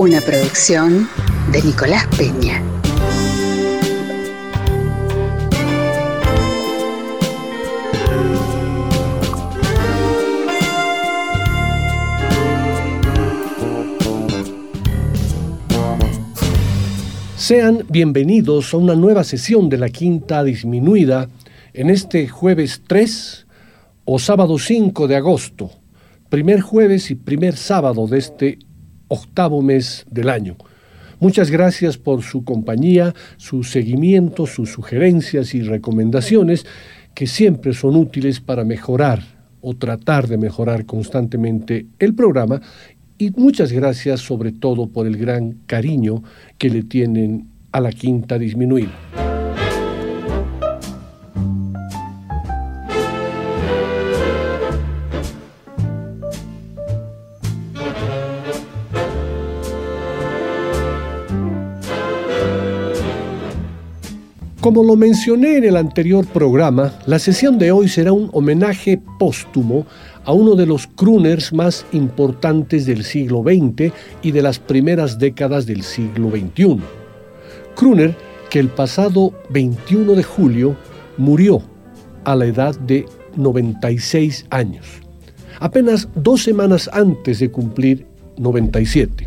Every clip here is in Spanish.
Una producción de Nicolás Peña. Sean bienvenidos a una nueva sesión de la Quinta Disminuida en este jueves 3 o sábado 5 de agosto, primer jueves y primer sábado de este octavo mes del año. Muchas gracias por su compañía, su seguimiento, sus sugerencias y recomendaciones que siempre son útiles para mejorar o tratar de mejorar constantemente el programa y muchas gracias sobre todo por el gran cariño que le tienen a la quinta disminuida. Como lo mencioné en el anterior programa, la sesión de hoy será un homenaje póstumo a uno de los crooners más importantes del siglo XX y de las primeras décadas del siglo XXI. Crooner que el pasado 21 de julio murió a la edad de 96 años, apenas dos semanas antes de cumplir 97.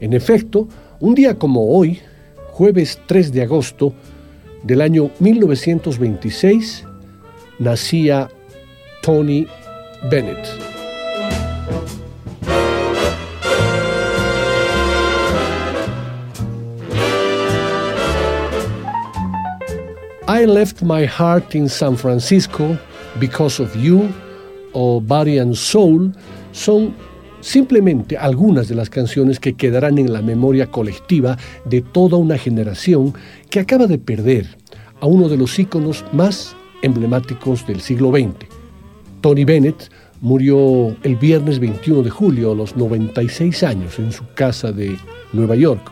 En efecto, un día como hoy, jueves 3 de agosto del año 1926, nacía Tony Bennett. I left my heart in San Francisco because of you o Body and Soul son simplemente algunas de las canciones que quedarán en la memoria colectiva de toda una generación que acaba de perder a uno de los íconos más emblemáticos del siglo XX. Tony Bennett murió el viernes 21 de julio a los 96 años en su casa de Nueva York.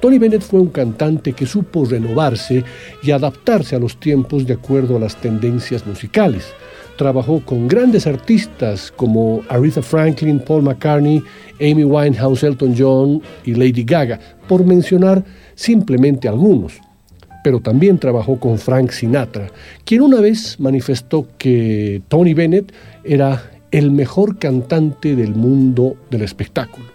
Tony Bennett fue un cantante que supo renovarse y adaptarse a los tiempos de acuerdo a las tendencias musicales. Trabajó con grandes artistas como Aretha Franklin, Paul McCartney, Amy Winehouse, Elton John y Lady Gaga, por mencionar simplemente algunos pero también trabajó con Frank Sinatra, quien una vez manifestó que Tony Bennett era el mejor cantante del mundo del espectáculo.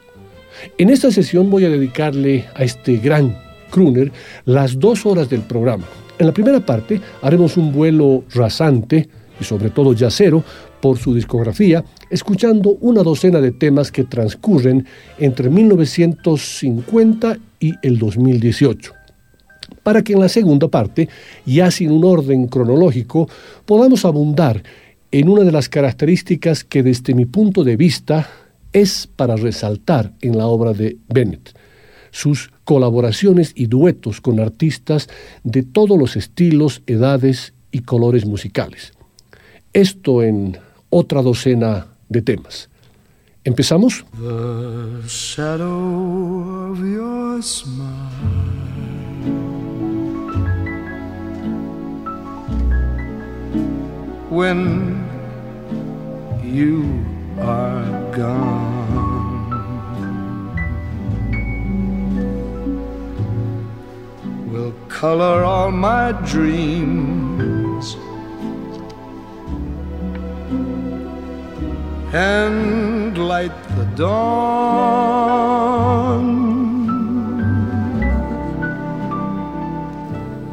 En esta sesión voy a dedicarle a este gran crooner las dos horas del programa. En la primera parte haremos un vuelo rasante y sobre todo yacero por su discografía, escuchando una docena de temas que transcurren entre 1950 y el 2018 para que en la segunda parte, ya sin un orden cronológico, podamos abundar en una de las características que desde mi punto de vista es para resaltar en la obra de Bennett, sus colaboraciones y duetos con artistas de todos los estilos, edades y colores musicales. Esto en otra docena de temas. ¿Empezamos? When you are gone. Will color all my dreams and light the dawn.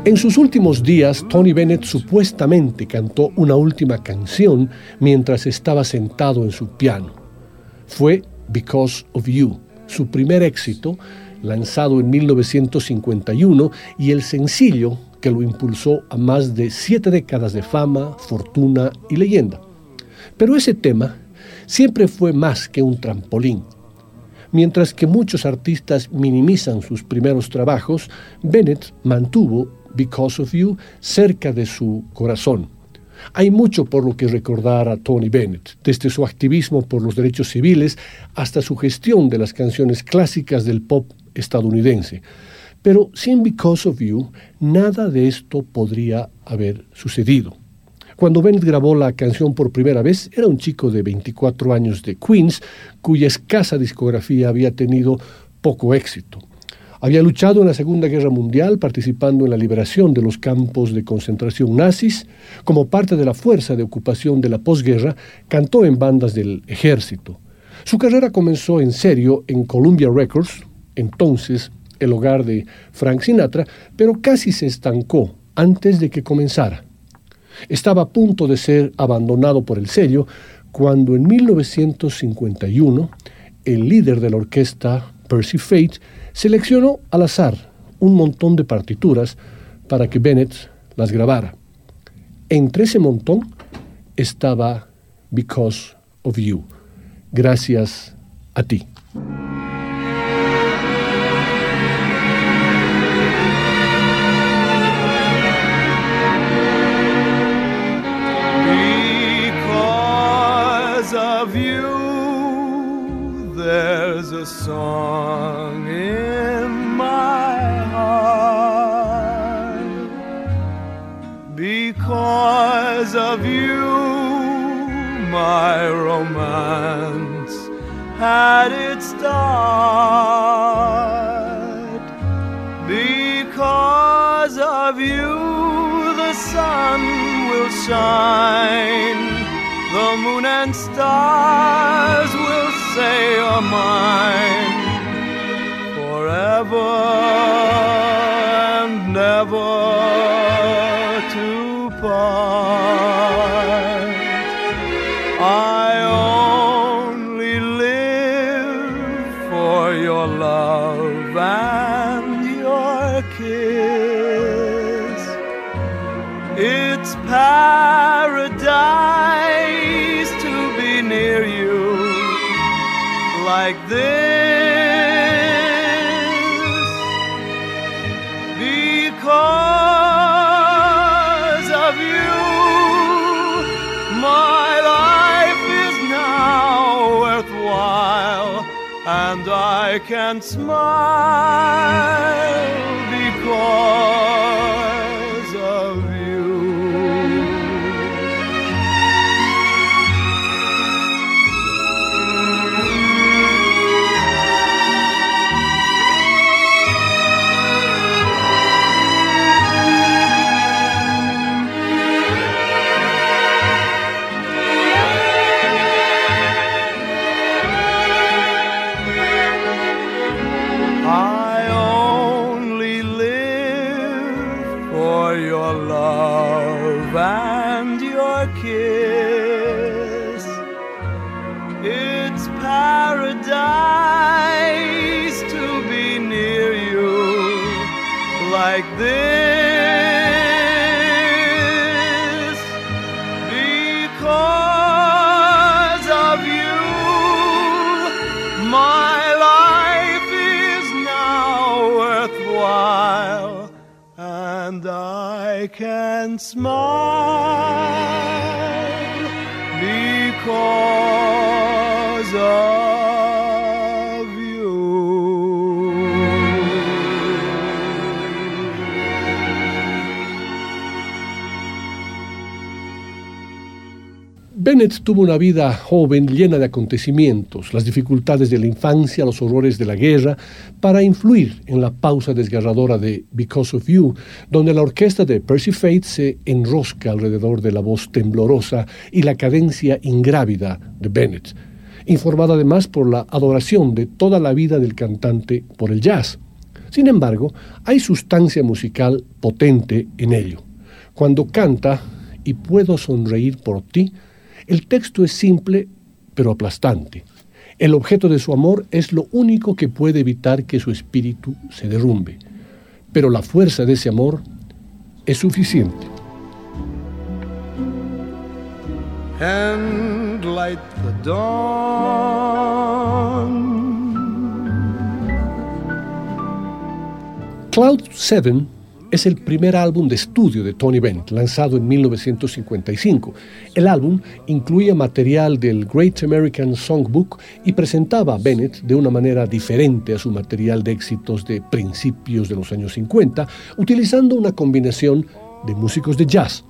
En sus últimos días, Tony Bennett supuestamente cantó una última canción mientras estaba sentado en su piano. Fue Because of You, su primer éxito, lanzado en 1951 y el sencillo que lo impulsó a más de siete décadas de fama, fortuna y leyenda. Pero ese tema siempre fue más que un trampolín. Mientras que muchos artistas minimizan sus primeros trabajos, Bennett mantuvo Because of You cerca de su corazón. Hay mucho por lo que recordar a Tony Bennett, desde su activismo por los derechos civiles hasta su gestión de las canciones clásicas del pop estadounidense. Pero sin Because of You, nada de esto podría haber sucedido. Cuando Bennett grabó la canción por primera vez, era un chico de 24 años de Queens, cuya escasa discografía había tenido poco éxito. Había luchado en la Segunda Guerra Mundial participando en la liberación de los campos de concentración nazis. Como parte de la fuerza de ocupación de la posguerra, cantó en bandas del ejército. Su carrera comenzó en serio en Columbia Records, entonces el hogar de Frank Sinatra, pero casi se estancó antes de que comenzara. Estaba a punto de ser abandonado por el sello cuando en 1951 el líder de la orquesta, Percy Fate, seleccionó al azar un montón de partituras para que Bennett las grabara. Entre ese montón estaba Because of You. Gracias a ti. a song of you my romance had its start. Because of you the sun will shine the moon and stars will say you're mine forever and never like this because of you. My life is now worthwhile and I can smile Bennett tuvo una vida joven llena de acontecimientos, las dificultades de la infancia, los horrores de la guerra, para influir en la pausa desgarradora de Because of You, donde la orquesta de Percy Fate se enrosca alrededor de la voz temblorosa y la cadencia ingrávida de Bennett, informada además por la adoración de toda la vida del cantante por el jazz. Sin embargo, hay sustancia musical potente en ello. Cuando canta y puedo sonreír por ti, el texto es simple, pero aplastante. El objeto de su amor es lo único que puede evitar que su espíritu se derrumbe. Pero la fuerza de ese amor es suficiente. Cloud 7 es el primer álbum de estudio de Tony Bennett, lanzado en 1955. El álbum incluía material del Great American Songbook y presentaba a Bennett de una manera diferente a su material de éxitos de principios de los años 50, utilizando una combinación de músicos de jazz,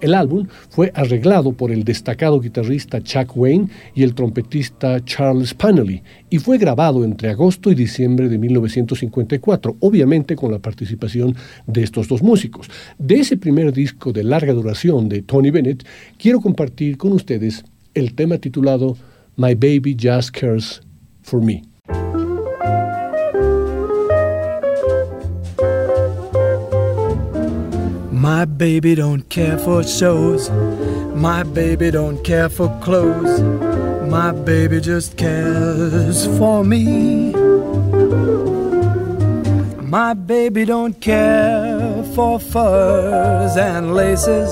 el álbum fue arreglado por el destacado guitarrista Chuck Wayne y el trompetista Charles Panelly y fue grabado entre agosto y diciembre de 1954, obviamente con la participación de estos dos músicos. De ese primer disco de larga duración de Tony Bennett, quiero compartir con ustedes el tema titulado My Baby Just Cares for Me. My baby don't care for shows. My baby don't care for clothes. My baby just cares for me. My baby don't care for furs and laces.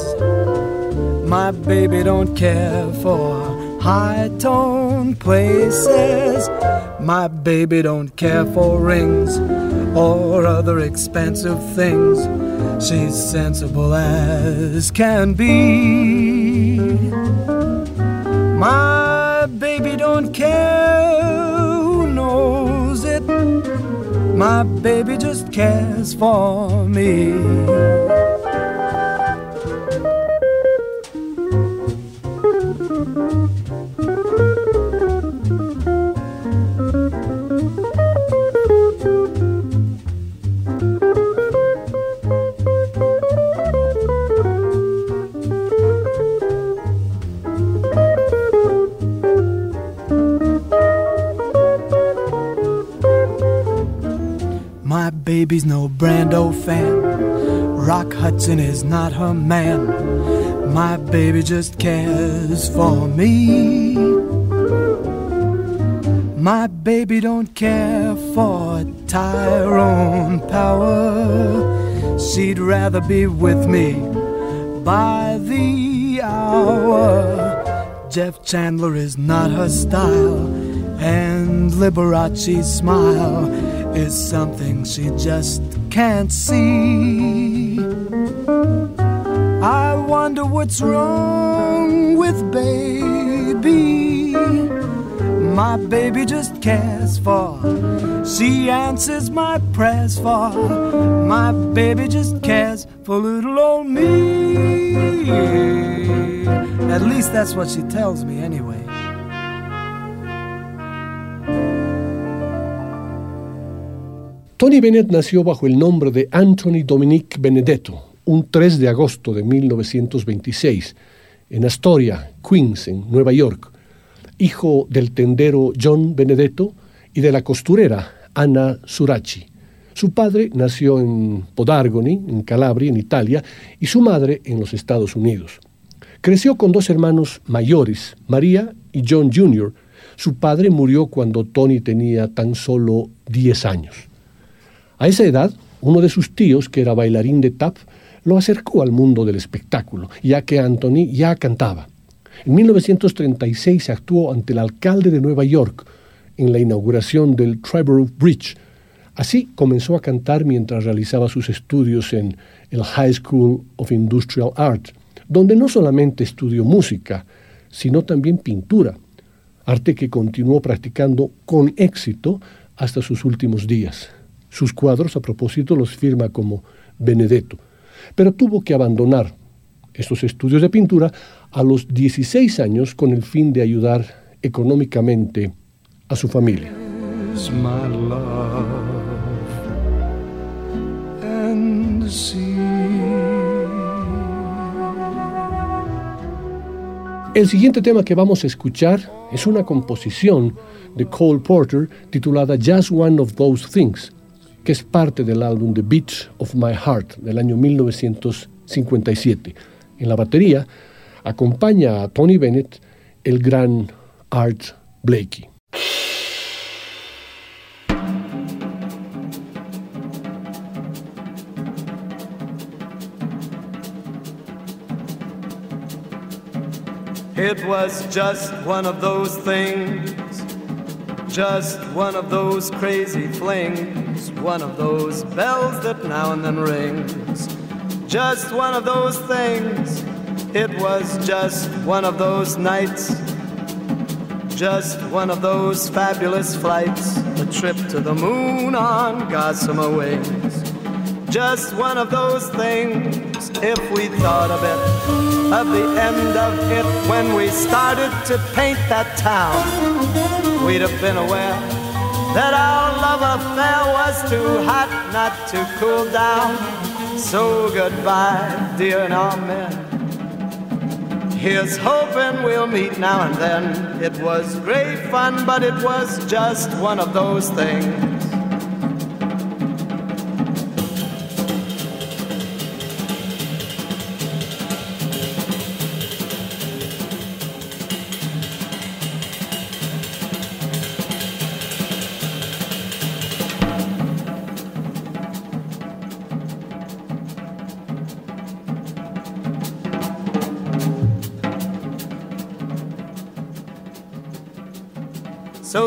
My baby don't care for high tone places. My baby don't care for rings or other expensive things. She's sensible as can be. My baby don't care who knows it. My baby just cares for me. Baby's no Brando fan. Rock Hudson is not her man. My baby just cares for me. My baby don't care for Tyrone Power. She'd rather be with me by the hour. Jeff Chandler is not her style, and Liberace's smile is something she just can't see. I wonder what's wrong with baby. My baby just cares for. She answers my prayers for. My baby just cares for little old me. At least that's what she tells me anyway. Tony Bennett nació bajo el nombre de Anthony Dominique Benedetto un 3 de agosto de 1926 en Astoria, Queens, en Nueva York, hijo del tendero John Benedetto y de la costurera Anna Suraci. Su padre nació en Podargoni, en Calabria, en Italia, y su madre en los Estados Unidos. Creció con dos hermanos mayores, María y John Jr. Su padre murió cuando Tony tenía tan solo 10 años. A esa edad, uno de sus tíos, que era bailarín de tap, lo acercó al mundo del espectáculo, ya que Anthony ya cantaba. En 1936 actuó ante el alcalde de Nueva York en la inauguración del Triborough Bridge. Así comenzó a cantar mientras realizaba sus estudios en el High School of Industrial Art, donde no solamente estudió música, sino también pintura, arte que continuó practicando con éxito hasta sus últimos días. Sus cuadros, a propósito, los firma como Benedetto, pero tuvo que abandonar estos estudios de pintura a los 16 años con el fin de ayudar económicamente a su familia. El siguiente tema que vamos a escuchar es una composición de Cole Porter titulada Just One of Those Things, que es parte del álbum The Beats of My Heart del año 1957. En la batería acompaña a Tony Bennett el gran Art Blakey. It was just one of those things Just one of those crazy flings, one of those bells that now and then rings. Just one of those things, it was just one of those nights. Just one of those fabulous flights, a trip to the moon on gossamer wings. Just one of those things, if we thought a bit of the end of it when we started to paint that town we'd have been aware that our love affair was too hot not to cool down. So goodbye, dear and amen. Here's hoping we'll meet now and then. It was great fun, but it was just one of those things.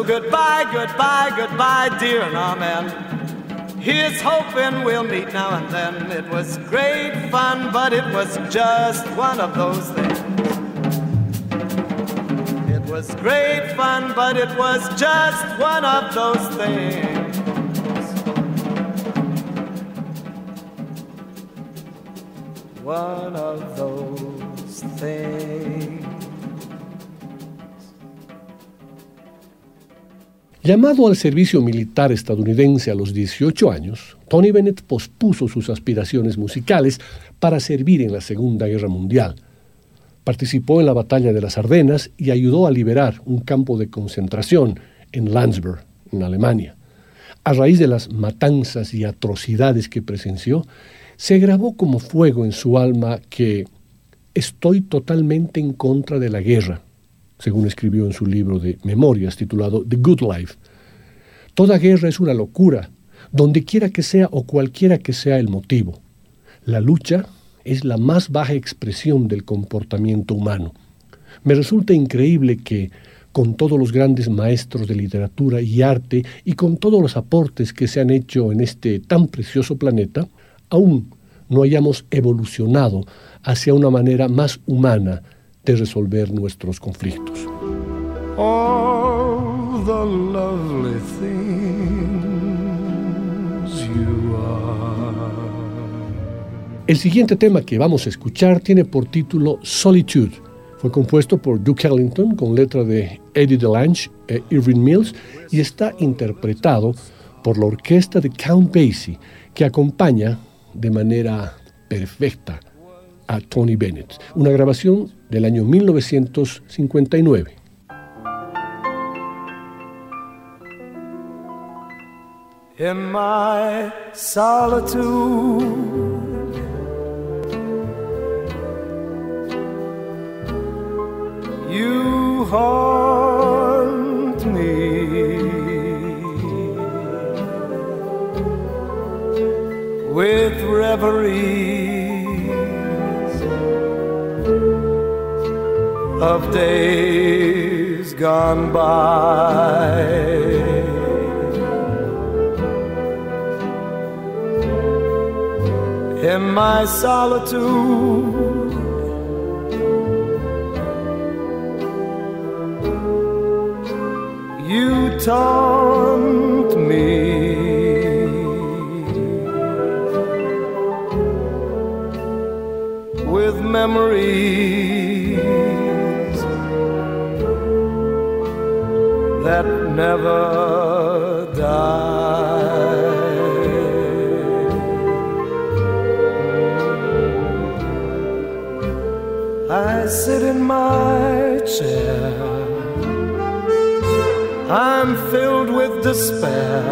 Goodbye, goodbye, goodbye, dear and amen. Here's hoping we'll meet now and then. It was great fun, but it was just one of those things. It was great fun, but it was just one of those things. One of those things. Llamado al servicio militar estadounidense a los 18 años, Tony Bennett pospuso sus aspiraciones musicales para servir en la Segunda Guerra Mundial. Participó en la Batalla de las Ardenas y ayudó a liberar un campo de concentración en Landsberg, en Alemania. A raíz de las matanzas y atrocidades que presenció, se grabó como fuego en su alma que estoy totalmente en contra de la guerra según escribió en su libro de memorias titulado The Good Life. Toda guerra es una locura, donde quiera que sea o cualquiera que sea el motivo. La lucha es la más baja expresión del comportamiento humano. Me resulta increíble que, con todos los grandes maestros de literatura y arte y con todos los aportes que se han hecho en este tan precioso planeta, aún no hayamos evolucionado hacia una manera más humana de resolver nuestros conflictos. All the lovely things you are. El siguiente tema que vamos a escuchar tiene por título Solitude. Fue compuesto por Duke Ellington con letra de Eddie DeLange e Irving Mills y está interpretado por la orquesta de Count Basie que acompaña de manera perfecta a Tony Bennett, una grabación del año 1959. In my solitude, you haunt me with reverie. Of days gone by. In my solitude, you taunt me. With memories never die. I sit in my chair, I'm filled with despair.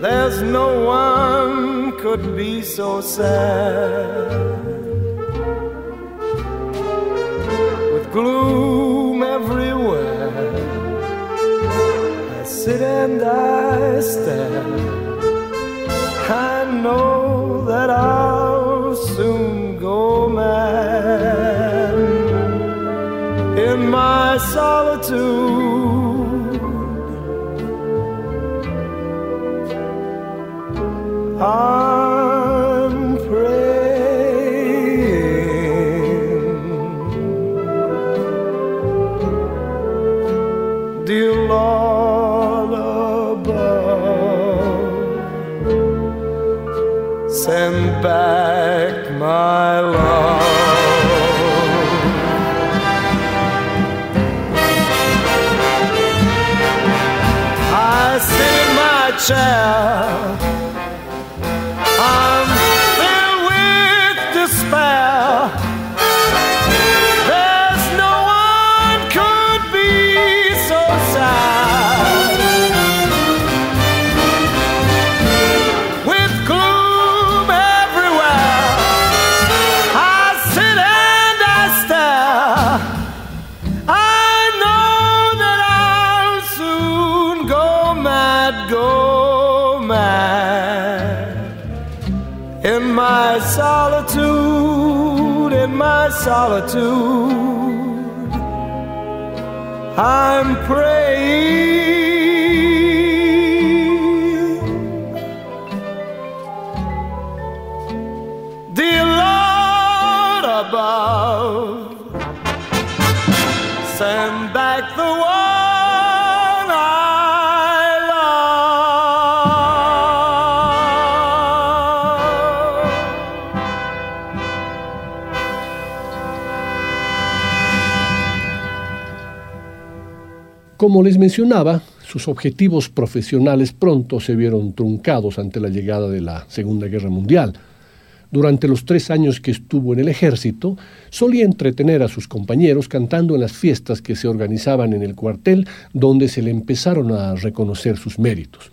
There's no one could be so sad. Solitude, I'm praying. Como les mencionaba, sus objetivos profesionales pronto se vieron truncados ante la llegada de la Segunda Guerra Mundial. Durante los tres años que estuvo en el ejército, solía entretener a sus compañeros cantando en las fiestas que se organizaban en el cuartel, donde se le empezaron a reconocer sus méritos.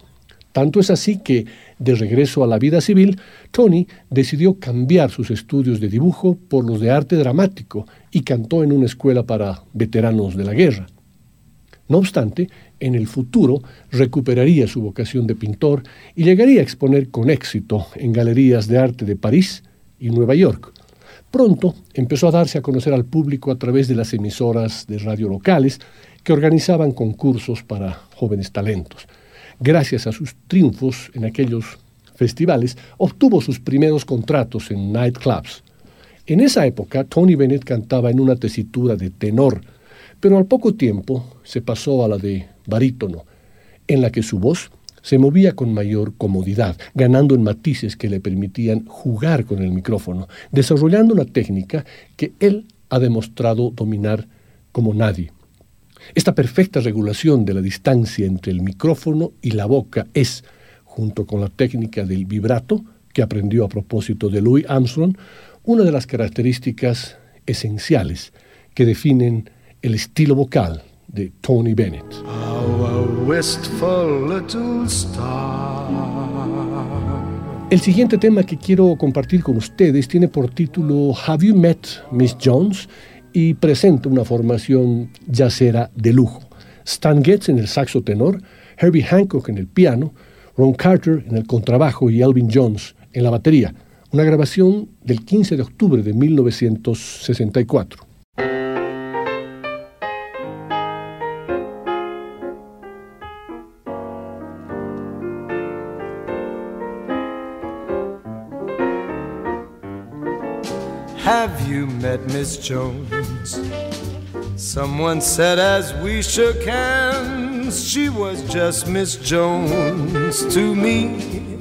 Tanto es así que, de regreso a la vida civil, Tony decidió cambiar sus estudios de dibujo por los de arte dramático y cantó en una escuela para veteranos de la guerra. No obstante, en el futuro recuperaría su vocación de pintor y llegaría a exponer con éxito en galerías de arte de París y Nueva York. Pronto empezó a darse a conocer al público a través de las emisoras de radio locales que organizaban concursos para jóvenes talentos. Gracias a sus triunfos en aquellos festivales, obtuvo sus primeros contratos en nightclubs. En esa época, Tony Bennett cantaba en una tesitura de tenor, pero al poco tiempo se pasó a la de barítono, en la que su voz se movía con mayor comodidad, ganando en matices que le permitían jugar con el micrófono, desarrollando una técnica que él ha demostrado dominar como nadie. Esta perfecta regulación de la distancia entre el micrófono y la boca es, junto con la técnica del vibrato, que aprendió a propósito de Louis Armstrong, una de las características esenciales que definen el estilo vocal de Tony Bennett. How a wistful little star. El siguiente tema que quiero compartir con ustedes tiene por título Have You Met Miss Jones? y presenta una formación yacera de lujo. Stan Getz en el saxo tenor, Herbie Hancock en el piano, Ron Carter en el contrabajo y Elvin Jones en la batería. Una grabación del 15 de octubre de 1964. Met Miss Jones? Someone said as we shook hands, she was just Miss Jones to me.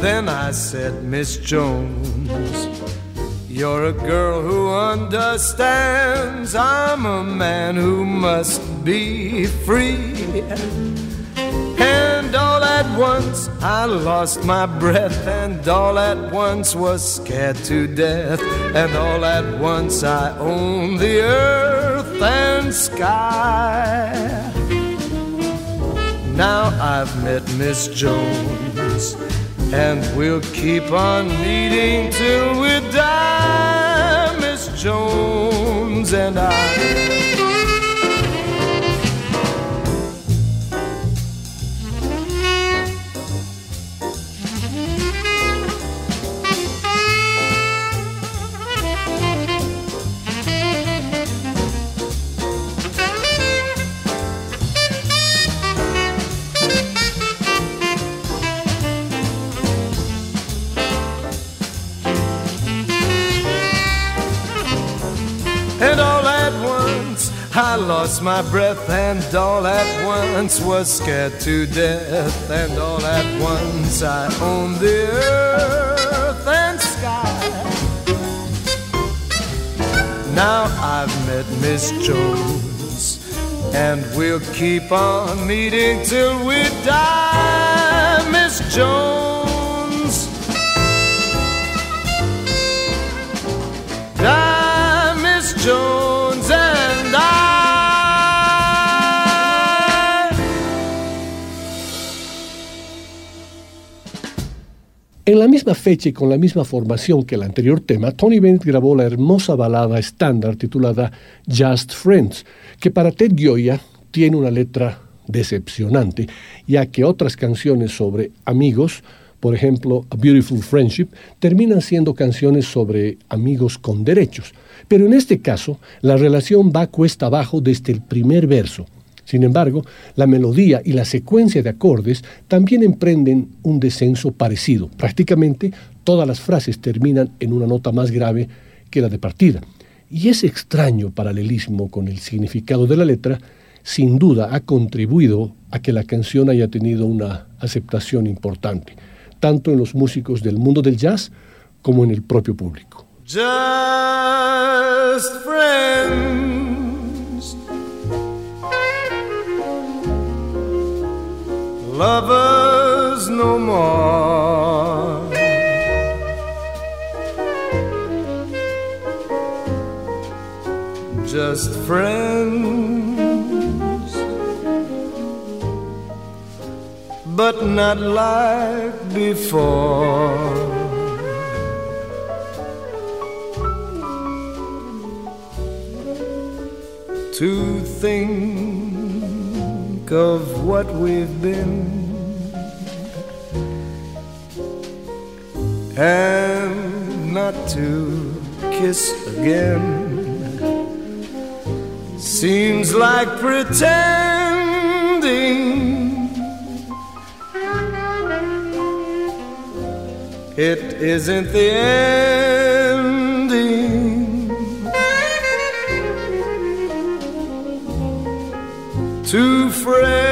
Then I said, Miss Jones, you're a girl who understands. I'm a man who must be free. And all at once I lost my breath, and all at once was scared to death, and all at once I owned the earth and sky. Now I've met Miss Jones, and we'll keep on meeting till we die, Miss Jones and I. my breath and all at once was scared to death and all at once I owned the earth and sky. Now I've met Miss Jones and we'll keep on meeting till we die, Miss Jones. En la misma fecha y con la misma formación que el anterior tema, Tony Bennett grabó la hermosa balada estándar titulada Just Friends, que para Ted Gioia tiene una letra decepcionante, ya que otras canciones sobre amigos, por ejemplo A Beautiful Friendship, terminan siendo canciones sobre amigos con derechos. Pero en este caso, la relación va cuesta abajo desde el primer verso. Sin embargo, la melodía y la secuencia de acordes también emprenden un descenso parecido. Prácticamente todas las frases terminan en una nota más grave que la de partida. Y ese extraño paralelismo con el significado de la letra sin duda ha contribuido a que la canción haya tenido una aceptación importante, tanto en los músicos del mundo del jazz como en el propio público. Just lovers no more. Just friends, but not like before. Two think of what we've been. And not to kiss again. Seems like pretending it isn't the ending friends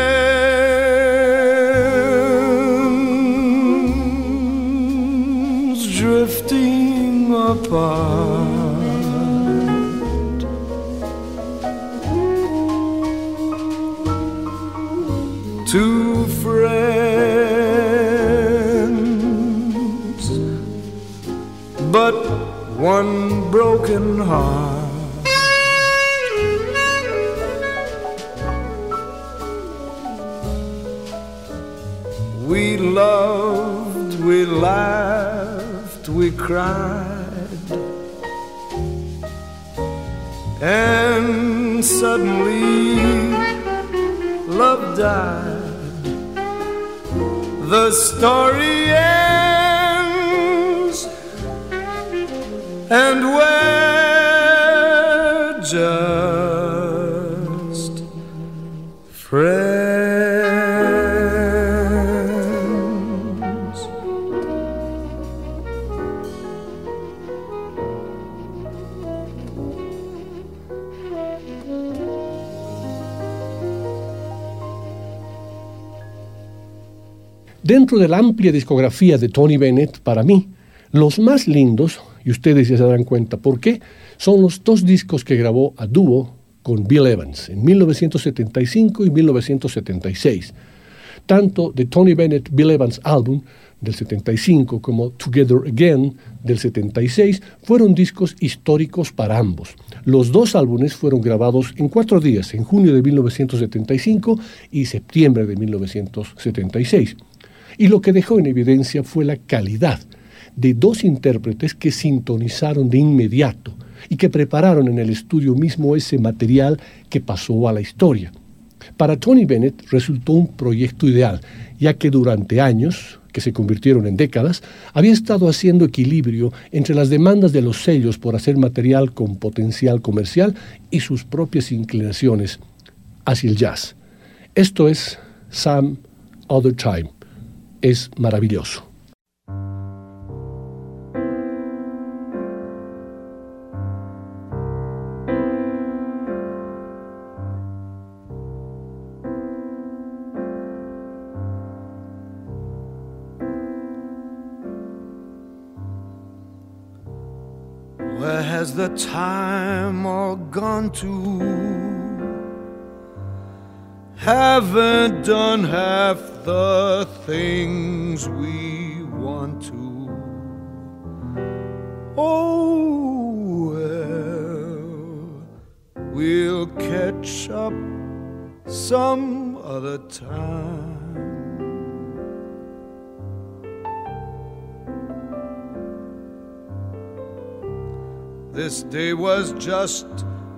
apart. Two friends, but one broken heart. Cried. and suddenly love died. The story ends, and we're Dentro de la amplia discografía de Tony Bennett, para mí, los más lindos, y ustedes ya se darán cuenta por qué, son los dos discos que grabó a dúo con Bill Evans en 1975 y 1976. Tanto de Tony Bennett Bill Evans Album del 75 como Together Again del 76 fueron discos históricos para ambos. Los dos álbumes fueron grabados en cuatro días, en junio de 1975 y septiembre de 1976 y lo que dejó en evidencia fue la calidad de dos intérpretes que sintonizaron de inmediato y que prepararon en el estudio mismo ese material que pasó a la historia. Para Tony Bennett resultó un proyecto ideal, ya que durante años, que se convirtieron en décadas, había estado haciendo equilibrio entre las demandas de los sellos por hacer material con potencial comercial y sus propias inclinaciones hacia el jazz. Esto es Some Other Time es maravilloso. Where has the time all gone to? Haven't done half the things we want to. Oh, well, we'll catch up some other time. This day was just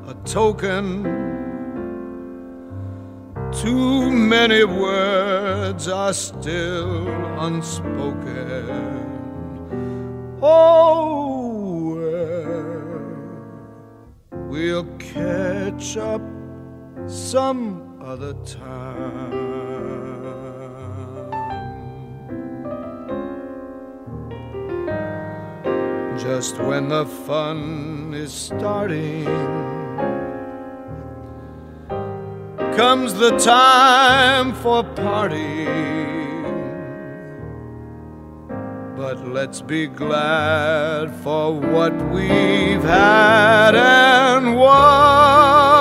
a token. Too many words are still unspoken. Oh, well, we'll catch up some other time. just when the fun is starting. Comes the time for parting. But let's be glad for what we've had and what's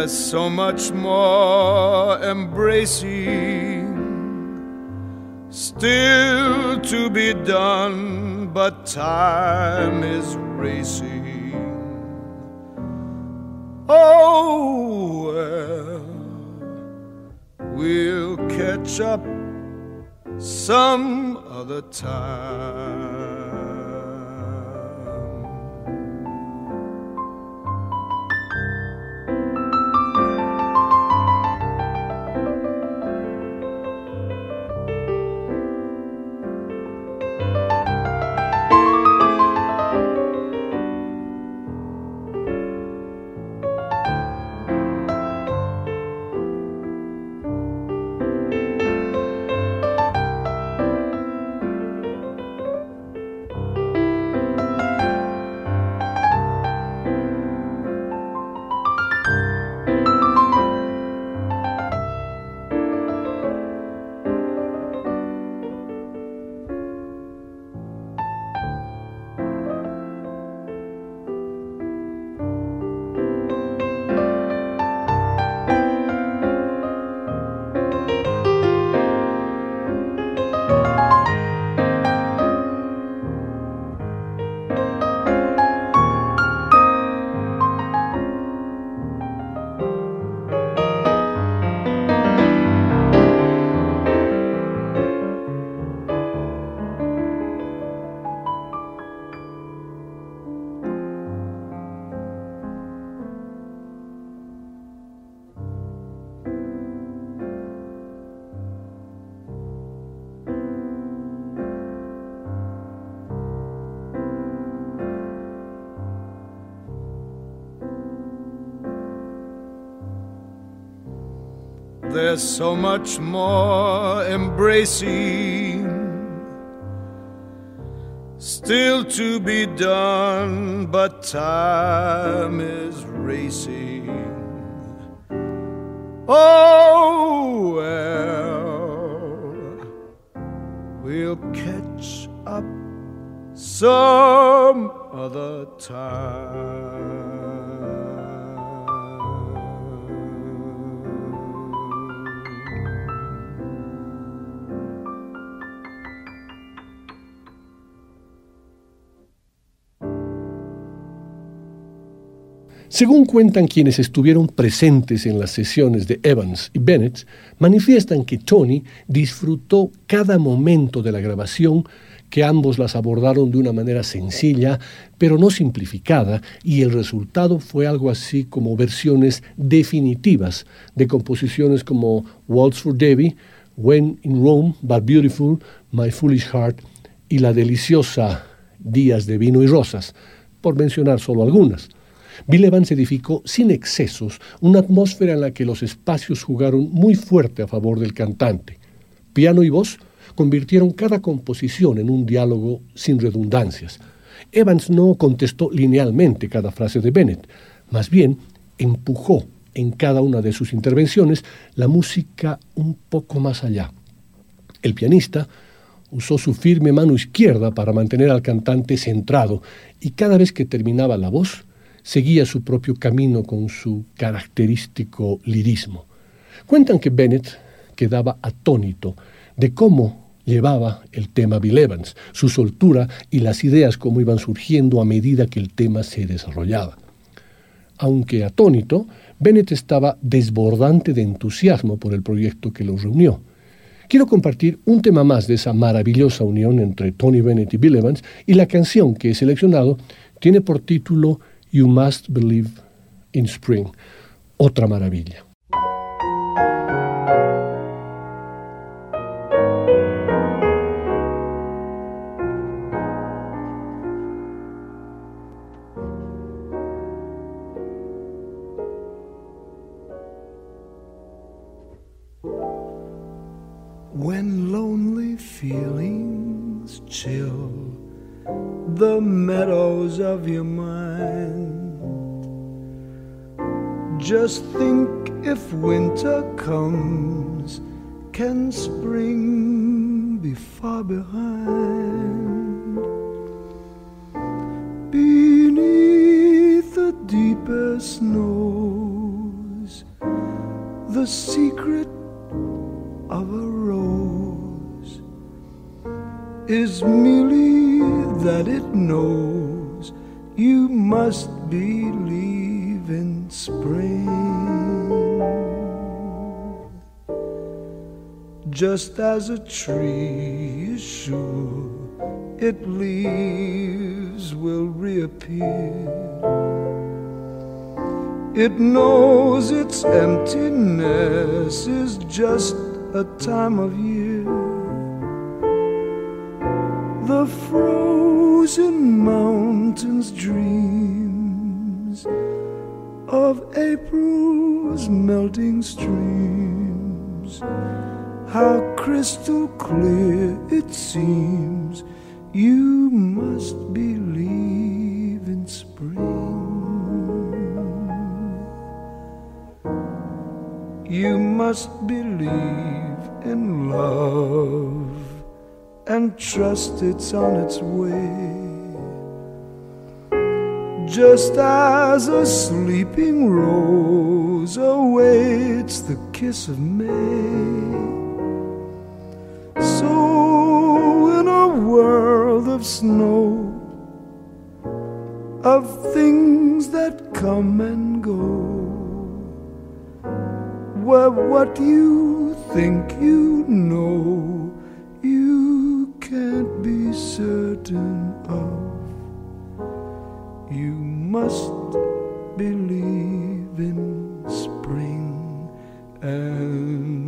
There's so much more embracing still to be done, but time is racing. Oh, well, we'll catch up some other time. There's so much more embracing still to be done, but time is racing. Oh, well, we'll catch up some other time. Según cuentan quienes estuvieron presentes en las sesiones de Evans y Bennett, manifiestan que Tony disfrutó cada momento de la grabación, que ambos las abordaron de una manera sencilla, pero no simplificada, y el resultado fue algo así como versiones definitivas de composiciones como Waltz for Debbie, When in Rome, But Beautiful, My Foolish Heart y la deliciosa Días de Vino y Rosas, por mencionar solo algunas. Bill Evans edificó sin excesos una atmósfera en la que los espacios jugaron muy fuerte a favor del cantante. Piano y voz convirtieron cada composición en un diálogo sin redundancias. Evans no contestó linealmente cada frase de Bennett, más bien empujó en cada una de sus intervenciones la música un poco más allá. El pianista usó su firme mano izquierda para mantener al cantante centrado y cada vez que terminaba la voz, seguía su propio camino con su característico lirismo. Cuentan que Bennett quedaba atónito de cómo llevaba el tema Bill Evans, su soltura y las ideas como iban surgiendo a medida que el tema se desarrollaba. Aunque atónito, Bennett estaba desbordante de entusiasmo por el proyecto que los reunió. Quiero compartir un tema más de esa maravillosa unión entre Tony Bennett y Bill Evans y la canción que he seleccionado tiene por título You Must Believe in Spring, otra maravilla. When lonely feelings chill the meadows of your mind, just think if winter comes, can spring be far behind? Beneath the deepest snows, the secret of a rose is merely that it knows you must believe in spring. Just as a tree is sure its leaves will reappear it knows its emptiness is just a time of year. The frozen mountains dreams of April's melting streams. How crystal clear it seems you must believe in spring. You must believe in love and trust it's on its way. Just as a sleeping rose awaits the kiss of May. So, in a world of snow, of things that come and go were what you think you know, you can't be certain of. You must believe in spring and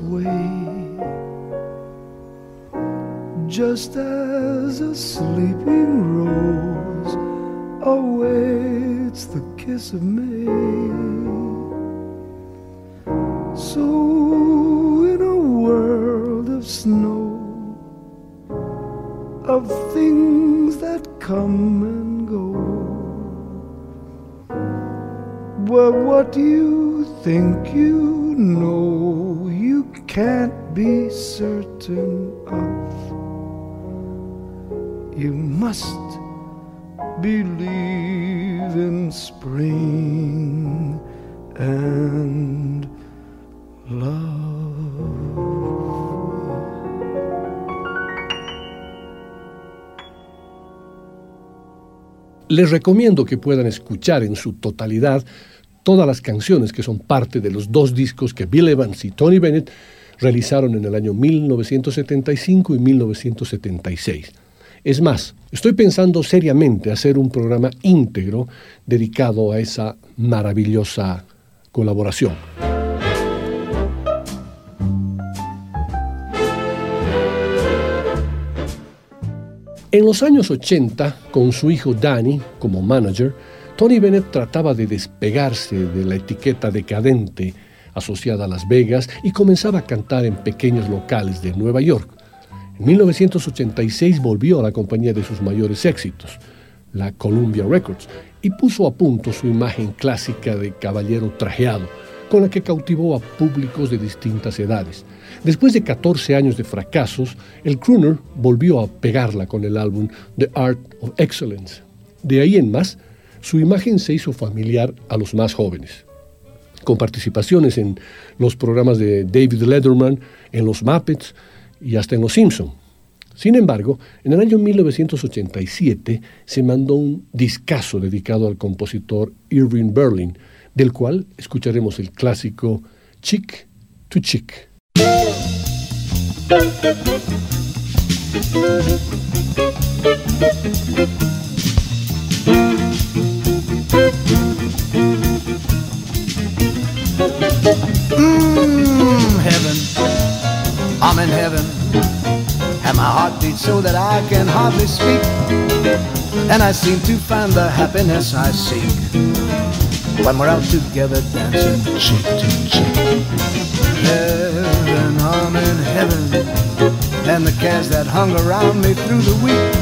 way. Just as a sleeping rose awaits the kiss of May. So, in a world of snow, of things that come and go, well, what you think you know can't be certain of? You must believe in spring and love. Les recomiendo que puedan escuchar en su totalidad todas las canciones que son parte de los dos discos que Bill Evans y Tony Bennett realizaron en el año 1975 y 1976. Es más, estoy pensando seriamente hacer un programa íntegro dedicado a esa maravillosa colaboración. En los años 80, con su hijo Danny como manager, Tony Bennett trataba de despegarse de la etiqueta decadente asociada a Las Vegas y comenzaba a cantar en pequeños locales de Nueva York. En 1986 volvió a la compañía de sus mayores éxitos, la Columbia Records, y puso a punto su imagen clásica de caballero trajeado, con la que cautivó a públicos de distintas edades. Después de 14 años de fracasos, el crooner volvió a pegarla con el álbum The Art of Excellence. De ahí en más, su imagen se hizo familiar a los más jóvenes, con participaciones en los programas de David Letterman, en los Muppets y hasta en Los Simpson. Sin embargo, en el año 1987 se mandó un discazo dedicado al compositor Irving Berlin, del cual escucharemos el clásico Chick to Chick. Mmm, heaven, I'm in heaven, and my heart beats so that I can hardly speak, and I seem to find the happiness I seek. When we're out together dancing cheek to cheek. Heaven, I'm in heaven, and the cares that hung around me through the week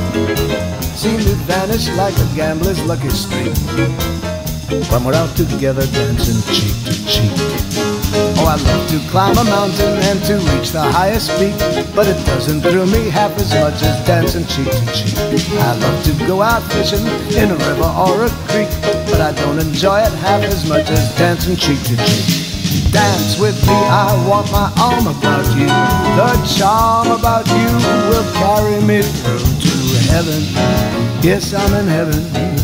seem to vanish like a gambler's lucky streak. When we're out together dancing cheek to cheek. I love to climb a mountain and to reach the highest peak, but it doesn't thrill me half as much as dancing cheek to cheek. I love to go out fishing in a river or a creek, but I don't enjoy it half as much as dancing cheek to cheek. Dance with me, I want my arm about you. The charm about you will carry me through to heaven. Yes, I'm in heaven.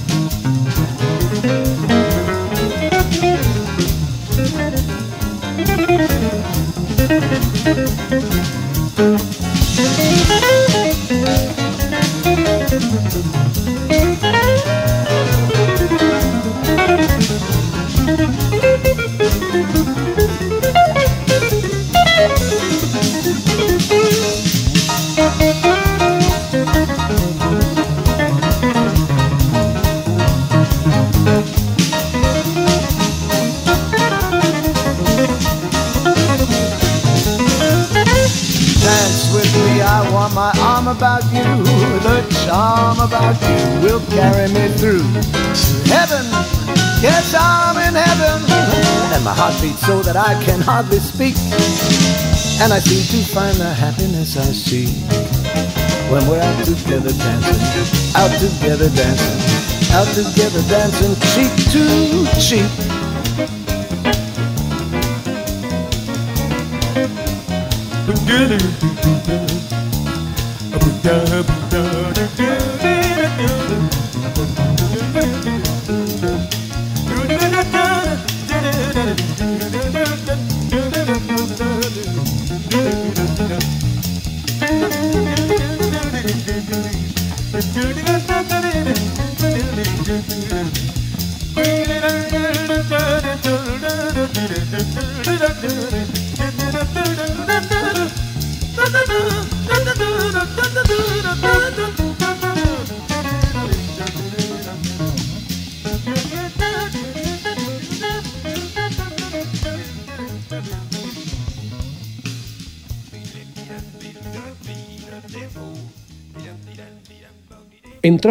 About you, the charm about you will carry me through heaven. Yes, I'm in heaven, and my heart beats so that I can hardly speak. And I seem to find the happiness I seek when we're out together dancing, out together dancing, out together dancing, cheek to cheek. Buddha, Buddha, Buddha.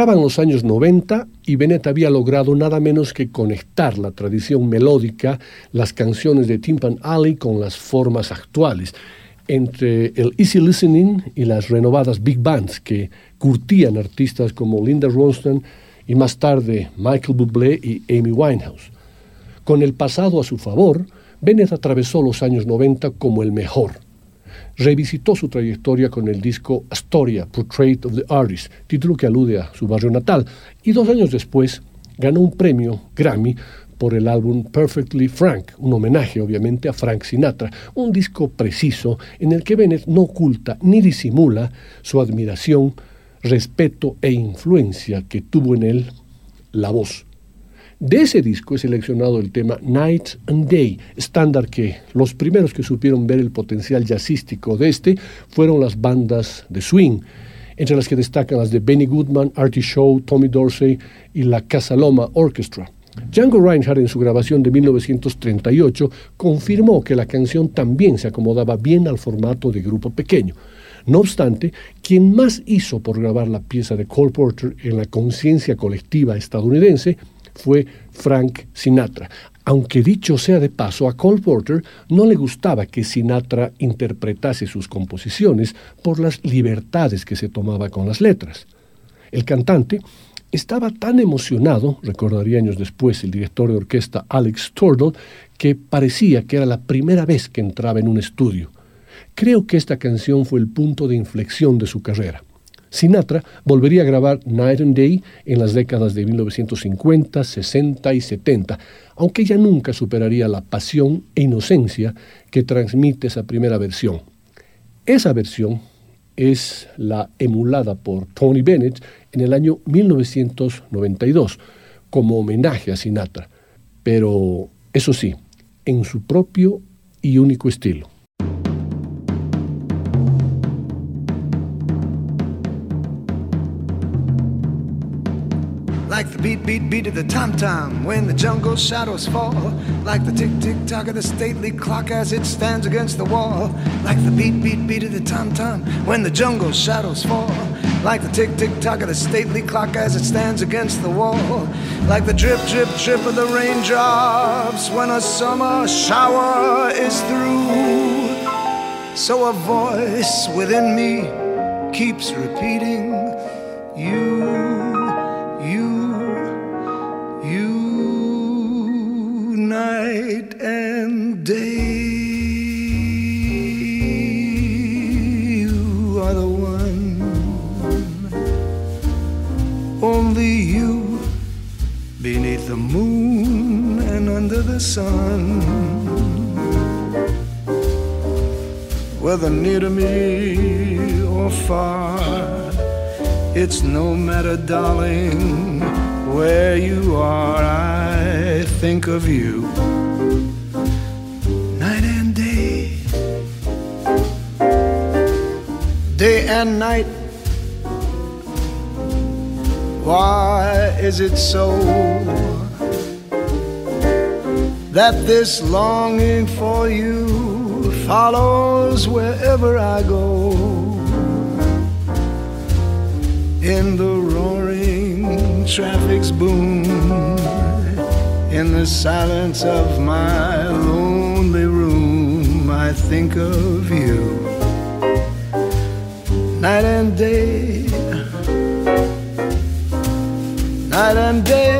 Entraban los años 90 y Bennett había logrado nada menos que conectar la tradición melódica, las canciones de Timpan Alley con las formas actuales, entre el easy listening y las renovadas big bands que curtían artistas como Linda Ronstadt y más tarde Michael Bublé y Amy Winehouse. Con el pasado a su favor, Bennett atravesó los años 90 como el mejor revisitó su trayectoria con el disco Astoria, Portrait of the Artist, título que alude a su barrio natal, y dos años después ganó un premio Grammy por el álbum Perfectly Frank, un homenaje obviamente a Frank Sinatra, un disco preciso en el que Bennett no oculta ni disimula su admiración, respeto e influencia que tuvo en él la voz de ese disco he seleccionado el tema Night and Day, estándar que los primeros que supieron ver el potencial jazzístico de este fueron las bandas de swing, entre las que destacan las de Benny Goodman, Artie Shaw, Tommy Dorsey y la Casaloma Orchestra. Django Reinhardt en su grabación de 1938 confirmó que la canción también se acomodaba bien al formato de grupo pequeño. No obstante, quien más hizo por grabar la pieza de Cole Porter en la conciencia colectiva estadounidense fue Frank Sinatra. Aunque dicho sea de paso, a Cole Porter no le gustaba que Sinatra interpretase sus composiciones por las libertades que se tomaba con las letras. El cantante estaba tan emocionado, recordaría años después el director de orquesta Alex Tordle, que parecía que era la primera vez que entraba en un estudio. Creo que esta canción fue el punto de inflexión de su carrera. Sinatra volvería a grabar Night and Day en las décadas de 1950, 60 y 70, aunque ya nunca superaría la pasión e inocencia que transmite esa primera versión. Esa versión es la emulada por Tony Bennett en el año 1992 como homenaje a Sinatra, pero eso sí, en su propio y único estilo. Like the beat, beat, beat of the tom tom when the jungle shadows fall. Like the tick, tick, tock of the stately clock as it stands against the wall. Like the beat, beat, beat of the tom tom when the jungle shadows fall. Like the tick, tick, tock of the stately clock as it stands against the wall. Like the drip, drip, drip of the raindrops when a summer shower is through. So a voice within me keeps repeating, You. The moon and under the sun. Whether near to me or far, it's no matter, darling, where you are. I think of you night and day, day and night. Why is it so that this longing for you follows wherever I go? In the roaring traffic's boom in the silence of my lonely room, I think of you night and day, night and day.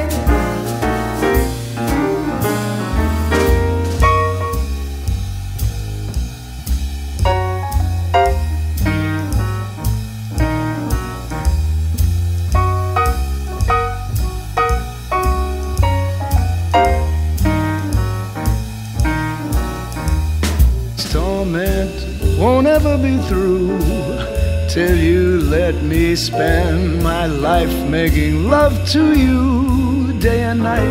Till you let me spend my life making love to you day and night,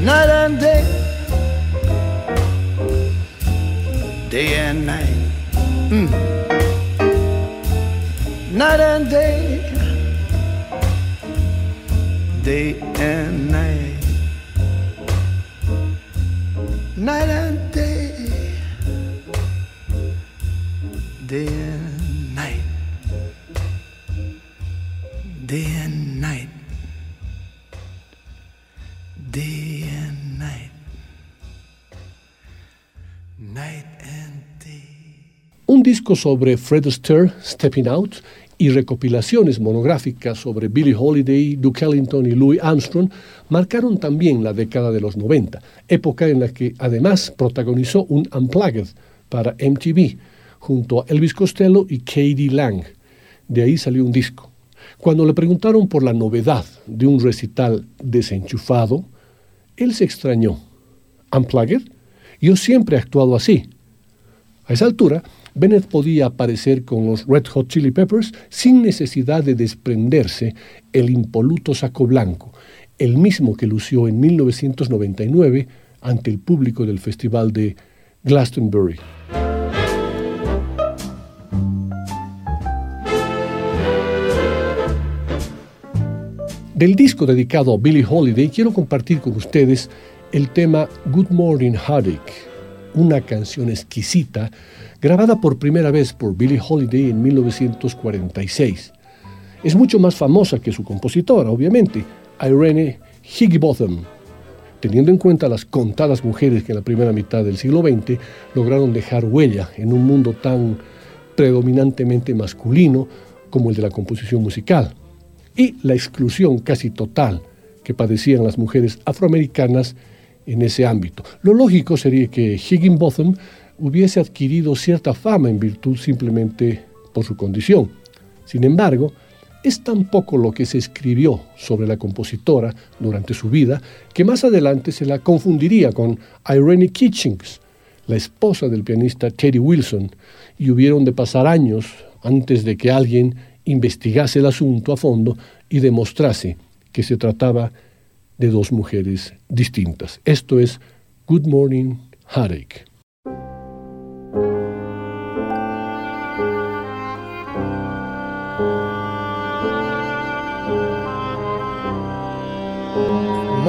night and day, day and night, mm. night and day, day and night, night Sobre Fred Astaire, Stepping Out, y recopilaciones monográficas sobre Billie Holiday, Duke Ellington y Louis Armstrong marcaron también la década de los 90, época en la que además protagonizó un Unplugged para MTV, junto a Elvis Costello y Katie Lang. De ahí salió un disco. Cuando le preguntaron por la novedad de un recital desenchufado, él se extrañó. ¿Unplugged? Yo siempre he actuado así. A esa altura, Bennett podía aparecer con los Red Hot Chili Peppers sin necesidad de desprenderse el impoluto saco blanco, el mismo que lució en 1999 ante el público del Festival de Glastonbury. Del disco dedicado a Billie Holiday quiero compartir con ustedes el tema Good Morning Heartache, una canción exquisita grabada por primera vez por Billie Holiday en 1946. Es mucho más famosa que su compositora, obviamente, Irene Higginbotham, teniendo en cuenta las contadas mujeres que en la primera mitad del siglo XX lograron dejar huella en un mundo tan predominantemente masculino como el de la composición musical y la exclusión casi total que padecían las mujeres afroamericanas en ese ámbito. Lo lógico sería que Higginbotham hubiese adquirido cierta fama en virtud simplemente por su condición. Sin embargo, es tan poco lo que se escribió sobre la compositora durante su vida que más adelante se la confundiría con Irene Kitchings, la esposa del pianista Teddy Wilson, y hubieron de pasar años antes de que alguien investigase el asunto a fondo y demostrase que se trataba de dos mujeres distintas. Esto es Good Morning Heartache.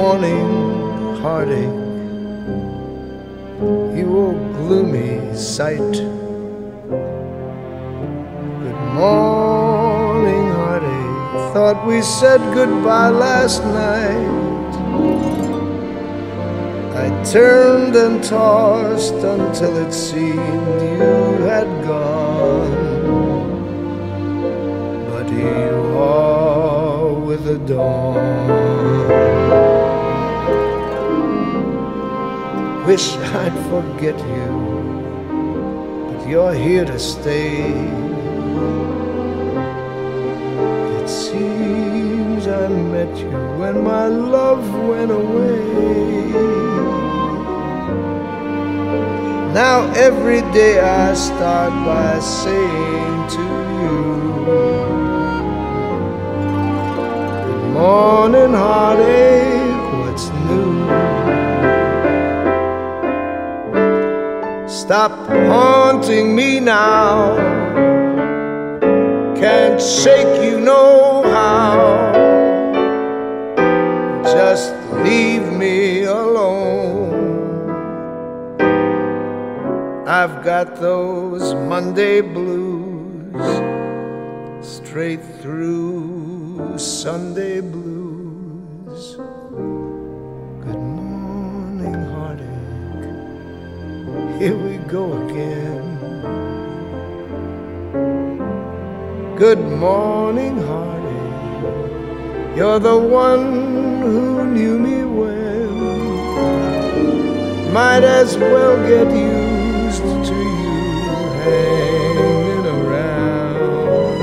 Morning heartache, you old gloomy sight. Good morning. heartache, Thought we said goodbye last night. I turned and tossed until it seemed you had gone. But you are with the dawn. Wish I'd forget you, but you're here to stay. It seems I met you when my love went away. Now every day I start by saying to you, Good morning, heartache, what's new? Stop haunting me now. Can't shake you no how just leave me alone. I've got those Monday blues straight through Sunday blues. Good Here we go again. Good morning, heartache. You're the one who knew me well. Might as well get used to you hanging around.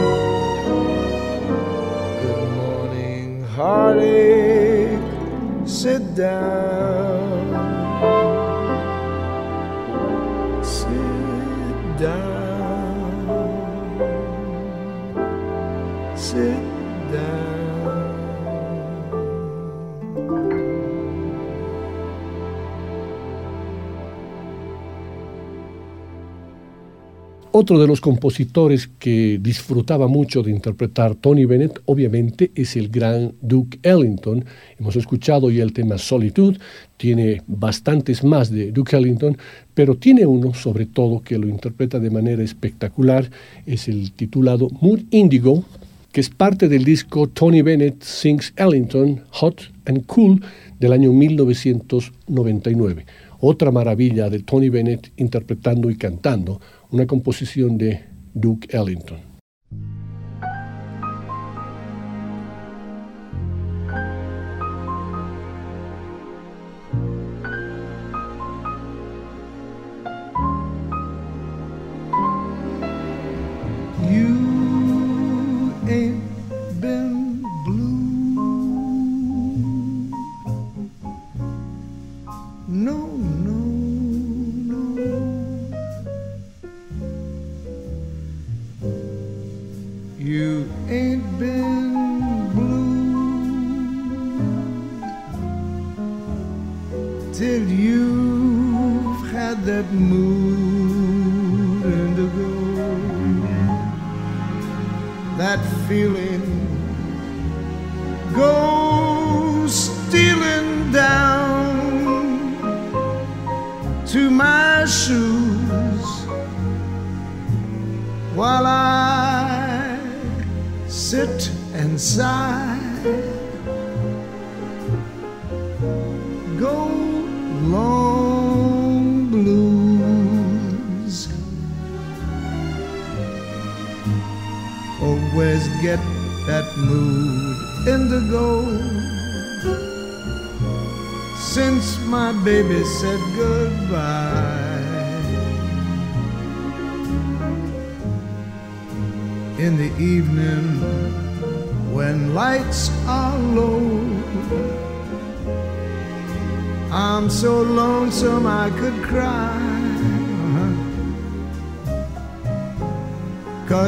Good morning, heartache. Sit down. Otro de los compositores que disfrutaba mucho de interpretar Tony Bennett, obviamente, es el gran Duke Ellington. Hemos escuchado ya el tema Solitude, tiene bastantes más de Duke Ellington, pero tiene uno, sobre todo, que lo interpreta de manera espectacular, es el titulado Mood Indigo, que es parte del disco Tony Bennett Sings Ellington, Hot and Cool, del año 1999. Otra maravilla de Tony Bennett interpretando y cantando una composición de Duke Ellington.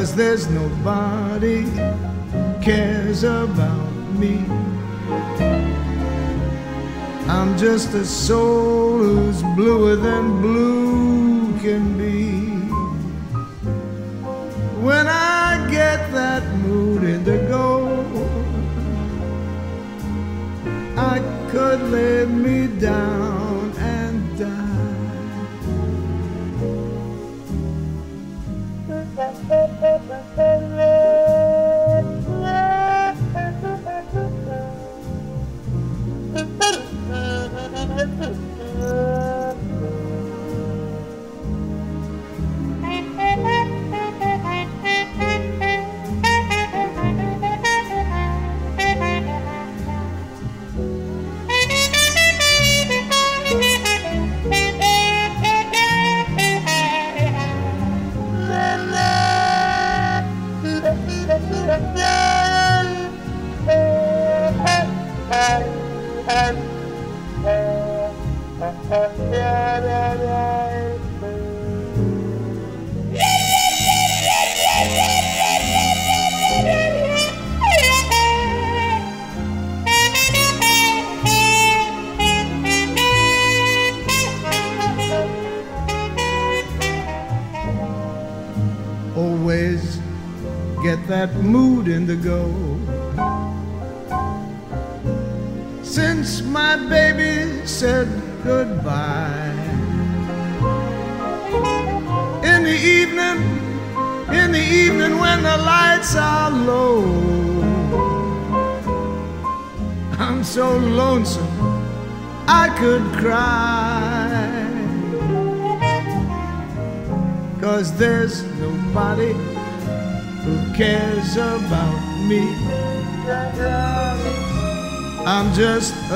Cause there's nobody cares about me. I'm just a soul who's bluer than blue can be. When I get that mood indigo, I could lay me down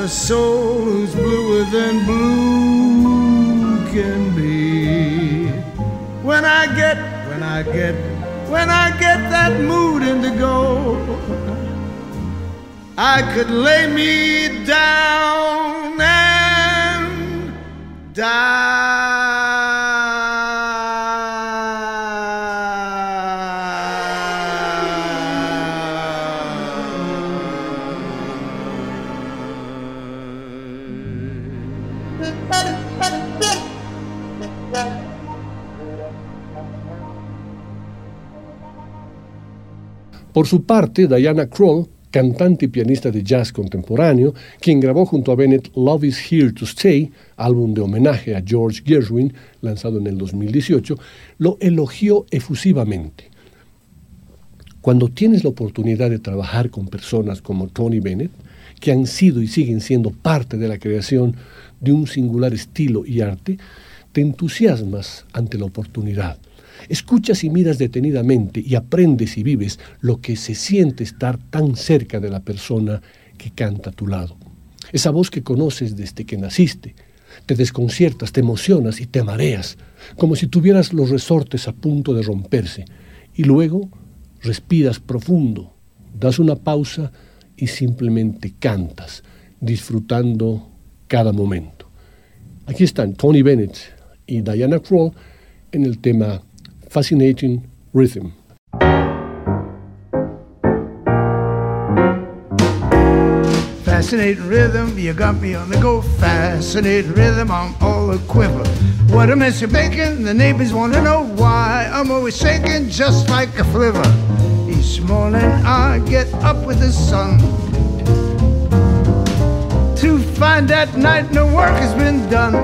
so Por su parte, Diana Krall, cantante y pianista de jazz contemporáneo, quien grabó junto a Bennett Love is Here to Stay, álbum de homenaje a George Gershwin, lanzado en el 2018, lo elogió efusivamente. Cuando tienes la oportunidad de trabajar con personas como Tony Bennett, que han sido y siguen siendo parte de la creación de un singular estilo y arte, te entusiasmas ante la oportunidad Escuchas y miras detenidamente y aprendes y vives lo que se siente estar tan cerca de la persona que canta a tu lado. Esa voz que conoces desde que naciste. Te desconciertas, te emocionas y te mareas, como si tuvieras los resortes a punto de romperse. Y luego respiras profundo, das una pausa y simplemente cantas, disfrutando cada momento. Aquí están Tony Bennett y Diana Krall en el tema fascinating rhythm. Fascinating rhythm, you got me on the go. Fascinating rhythm, I'm all a quiver. What a mess you're making, the neighbors want to know why. I'm always shaking just like a flivver. Each morning I get up with the sun to find that night no work has been done.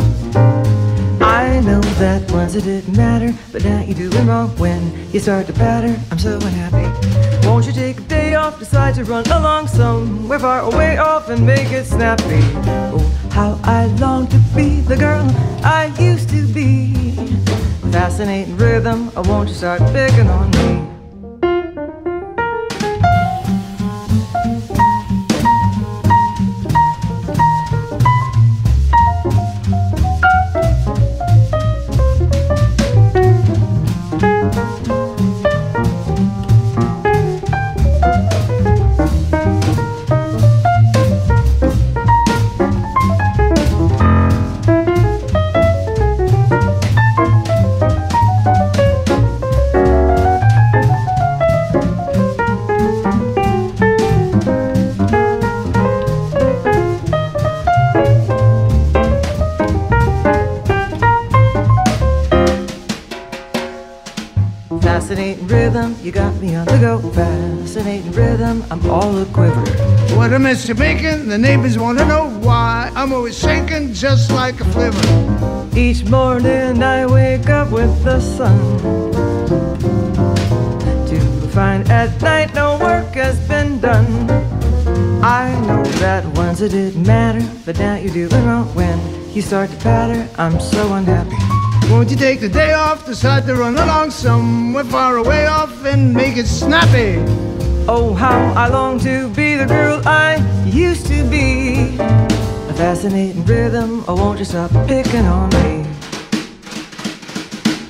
I know that once it didn't matter, but now you're doing wrong when you start to patter. I'm so unhappy. Won't you take a day off, decide to run along somewhere far away off and make it snappy? Oh, how I long to be the girl I used to be. Fascinating rhythm, oh, won't you start picking on me? Mr. Bacon, the neighbors want to know why I'm always shaking just like a flivver. Each morning I wake up with the sun to find at night no work has been done. I know that once it didn't matter, but now you're doing wrong when you start to patter. I'm so unhappy. Won't you take the day off, decide to run along somewhere far away off and make it snappy? Oh, how I long to be the girl I used to be. A fascinating rhythm, oh, won't you stop picking on me?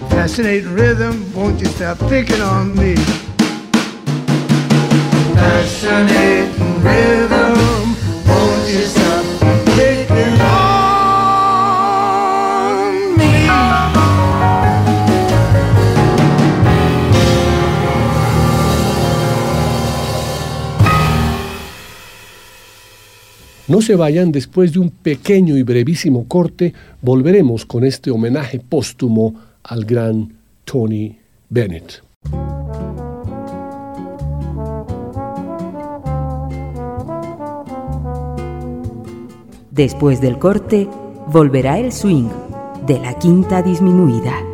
Fascinating rhythm, won't you stop picking on me? Fascinating rhythm, No se vayan, después de un pequeño y brevísimo corte, volveremos con este homenaje póstumo al gran Tony Bennett. Después del corte, volverá el swing de la quinta disminuida.